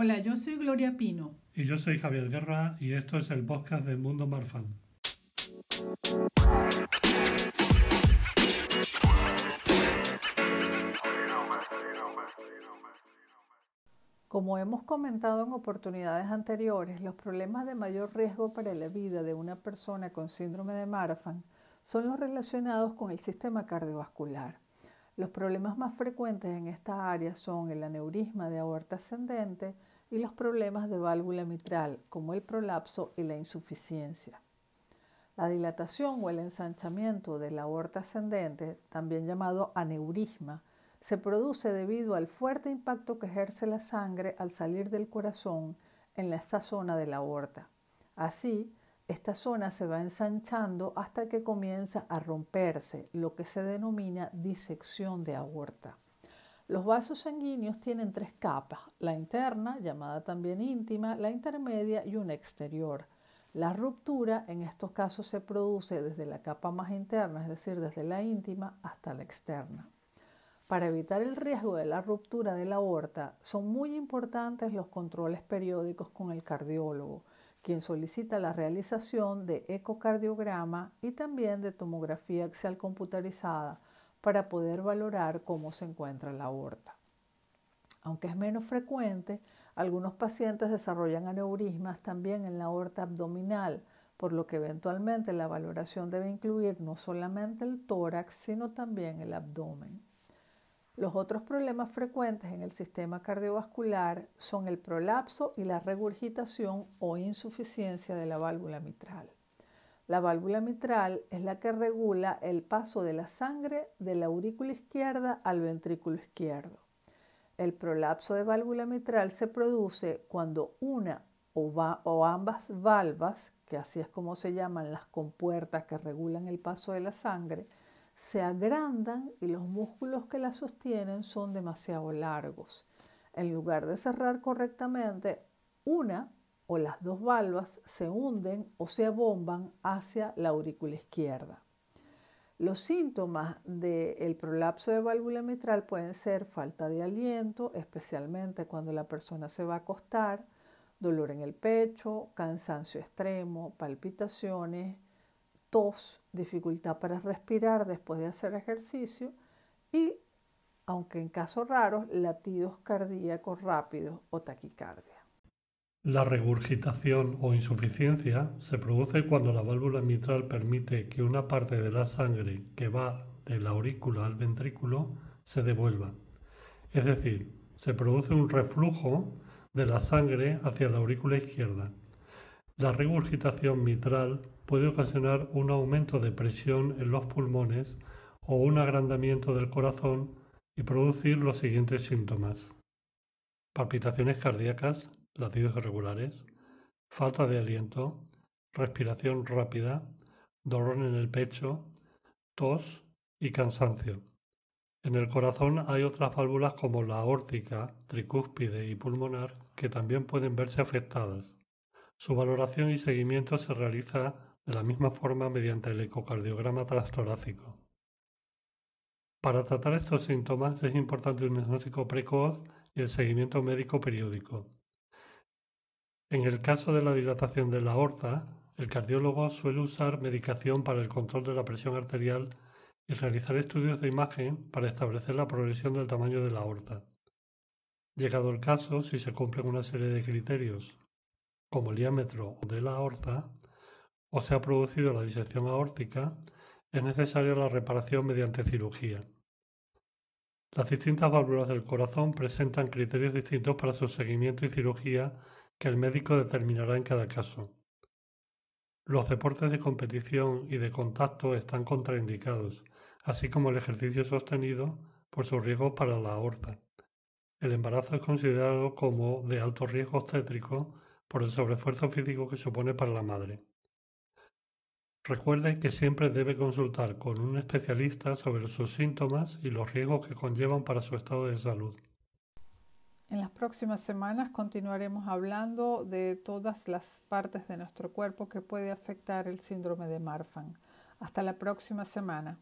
Hola, yo soy Gloria Pino. Y yo soy Javier Guerra y esto es el podcast del Mundo Marfan. Como hemos comentado en oportunidades anteriores, los problemas de mayor riesgo para la vida de una persona con síndrome de Marfan son los relacionados con el sistema cardiovascular. Los problemas más frecuentes en esta área son el aneurisma de aorta ascendente y los problemas de válvula mitral, como el prolapso y la insuficiencia. La dilatación o el ensanchamiento de la aorta ascendente, también llamado aneurisma, se produce debido al fuerte impacto que ejerce la sangre al salir del corazón en esta zona de la aorta. Así, esta zona se va ensanchando hasta que comienza a romperse, lo que se denomina disección de aorta. Los vasos sanguíneos tienen tres capas, la interna, llamada también íntima, la intermedia y una exterior. La ruptura en estos casos se produce desde la capa más interna, es decir, desde la íntima hasta la externa. Para evitar el riesgo de la ruptura de la aorta, son muy importantes los controles periódicos con el cardiólogo, quien solicita la realización de ecocardiograma y también de tomografía axial computarizada para poder valorar cómo se encuentra la aorta. Aunque es menos frecuente, algunos pacientes desarrollan aneurismas también en la aorta abdominal, por lo que eventualmente la valoración debe incluir no solamente el tórax, sino también el abdomen. Los otros problemas frecuentes en el sistema cardiovascular son el prolapso y la regurgitación o insuficiencia de la válvula mitral. La válvula mitral es la que regula el paso de la sangre de la aurícula izquierda al ventrículo izquierdo. El prolapso de válvula mitral se produce cuando una o, ambas valvas, que así es como se llaman las compuertas que regulan el paso de la sangre, se agrandan y los músculos que la sostienen son demasiado largos. En lugar de cerrar correctamente, una o las dos valvas se hunden o se abomban hacia la aurícula izquierda. Los síntomas del prolapso de válvula mitral pueden ser falta de aliento, especialmente cuando la persona se va a acostar, dolor en el pecho, cansancio extremo, palpitaciones, tos, dificultad para respirar después de hacer ejercicio y, aunque en casos raros, latidos cardíacos rápidos o taquicardia. La regurgitación o insuficiencia se produce cuando la válvula mitral permite que una parte de la sangre que va de la aurícula al ventrículo se devuelva. Es decir, se produce un reflujo de la sangre hacia la aurícula izquierda. La regurgitación mitral puede ocasionar un aumento de presión en los pulmones o un agrandamiento del corazón y producir los siguientes síntomas. Palpitaciones cardíacas, latidos irregulares, falta de aliento, respiración rápida, dolor en el pecho, tos y cansancio. En el corazón hay otras válvulas como la aórtica, tricúspide y pulmonar que también pueden verse afectadas. Su valoración y seguimiento se realiza de la misma forma mediante el ecocardiograma transtorácico. Para tratar estos síntomas es importante un diagnóstico precoz y el seguimiento médico periódico. En el caso de la dilatación de la aorta, el cardiólogo suele usar medicación para el control de la presión arterial y realizar estudios de imagen para establecer la progresión del tamaño de la aorta. Llegado el caso, si se cumplen una serie de criterios, como el diámetro de la aorta, o se ha producido la disección aórtica, es necesaria la reparación mediante cirugía. Las distintas válvulas del corazón presentan criterios distintos para su seguimiento y cirugía que el médico determinará en cada caso. Los deportes de competición y de contacto están contraindicados, así como el ejercicio sostenido por su riesgo para la aorta. El embarazo es considerado como de alto riesgo obstétrico por el sobreesfuerzo físico que supone para la madre. Recuerde que siempre debe consultar con un especialista sobre sus síntomas y los riesgos que conllevan para su estado de salud. En las próximas semanas continuaremos hablando de todas las partes de nuestro cuerpo que puede afectar el síndrome de Marfan. Hasta la próxima semana.